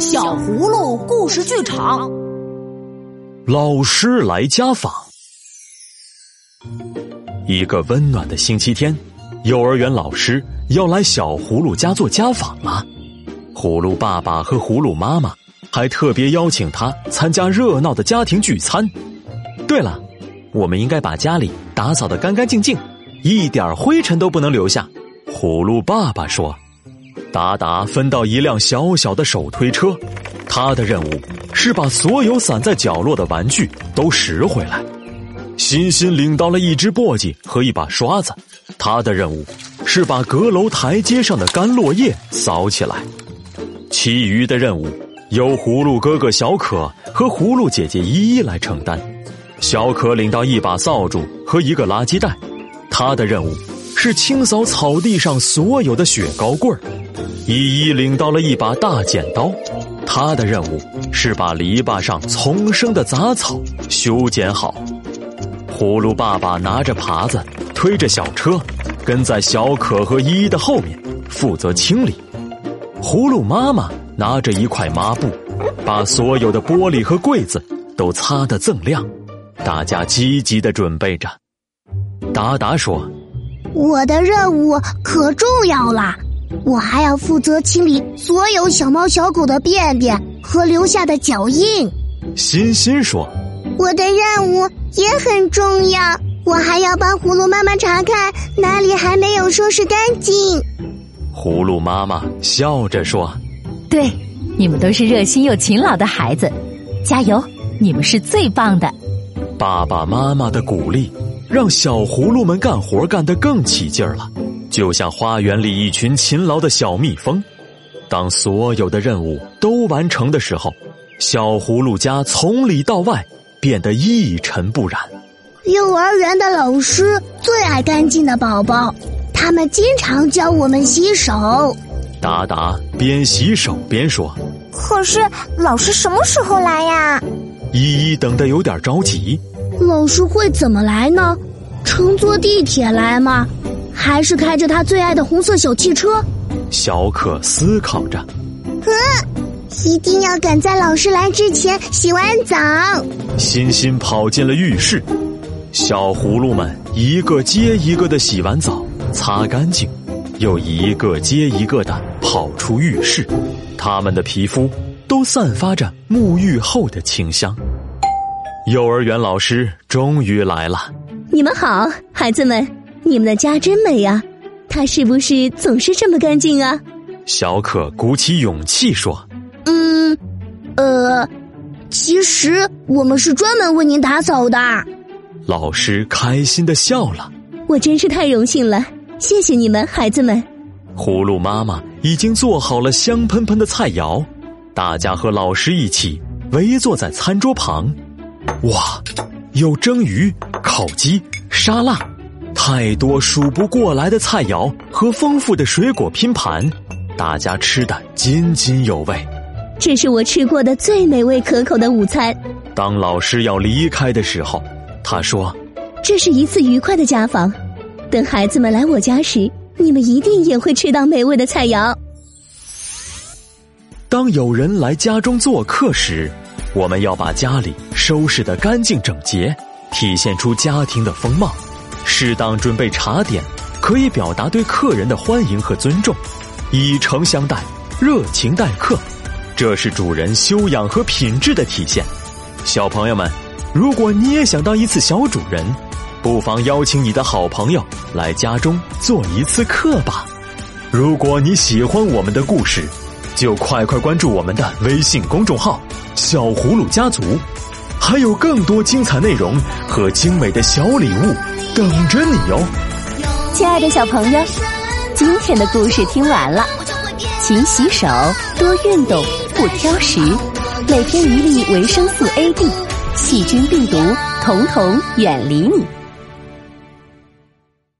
小葫芦故事剧场，老师来家访。一个温暖的星期天，幼儿园老师要来小葫芦家做家访了。葫芦爸爸和葫芦妈妈还特别邀请他参加热闹的家庭聚餐。对了，我们应该把家里打扫得干干净净，一点灰尘都不能留下。葫芦爸爸说。达达分到一辆小小的手推车，他的任务是把所有散在角落的玩具都拾回来。欣欣领到了一只簸箕和一把刷子，他的任务是把阁楼台阶上的干落叶扫起来。其余的任务由葫芦哥哥小可和葫芦姐姐依依来承担。小可领到一把扫帚和一个垃圾袋，他的任务是清扫草地上所有的雪糕棍儿。依依领到了一把大剪刀，他的任务是把篱笆上丛生的杂草修剪好。葫芦爸爸拿着耙子，推着小车，跟在小可和依依的后面，负责清理。葫芦妈妈拿着一块抹布，把所有的玻璃和柜子都擦得锃亮。大家积极的准备着。达达说：“我的任务可重要了。”我还要负责清理所有小猫小狗的便便和留下的脚印。欣欣说：“我的任务也很重要，我还要帮葫芦妈妈查看哪里还没有收拾干净。”葫芦妈妈笑着说：“对，你们都是热心又勤劳的孩子，加油！你们是最棒的。”爸爸妈妈的鼓励让小葫芦们干活干得更起劲儿了。就像花园里一群勤劳的小蜜蜂，当所有的任务都完成的时候，小葫芦家从里到外变得一尘不染。幼儿园的老师最爱干净的宝宝，他们经常教我们洗手。达达边洗手边说：“可是老师什么时候来呀？”依依等得有点着急。老师会怎么来呢？乘坐地铁来吗？还是开着他最爱的红色小汽车，小可思考着。嗯，一定要赶在老师来之前洗完澡。欣欣跑进了浴室，小葫芦们一个接一个的洗完澡，擦干净，又一个接一个的跑出浴室，他们的皮肤都散发着沐浴后的清香。幼儿园老师终于来了，你们好，孩子们。你们的家真美啊，它是不是总是这么干净啊？小可鼓起勇气说：“嗯，呃，其实我们是专门为您打扫的。”老师开心的笑了。我真是太荣幸了，谢谢你们，孩子们。葫芦妈妈已经做好了香喷喷的菜肴，大家和老师一起围坐在餐桌旁。哇，有蒸鱼、烤鸡、沙拉。太多数不过来的菜肴和丰富的水果拼盘，大家吃得津津有味。这是我吃过的最美味可口的午餐。当老师要离开的时候，他说：“这是一次愉快的家访。等孩子们来我家时，你们一定也会吃到美味的菜肴。”当有人来家中做客时，我们要把家里收拾得干净整洁，体现出家庭的风貌。适当准备茶点，可以表达对客人的欢迎和尊重，以诚相待，热情待客，这是主人修养和品质的体现。小朋友们，如果你也想当一次小主人，不妨邀请你的好朋友来家中做一次客吧。如果你喜欢我们的故事，就快快关注我们的微信公众号“小葫芦家族”。还有更多精彩内容和精美的小礼物等着你哟！亲爱的小朋友，今天的故事听完了，勤洗手，多运动，不挑食，每天一粒维生素 A、D，细菌病毒统统远离你。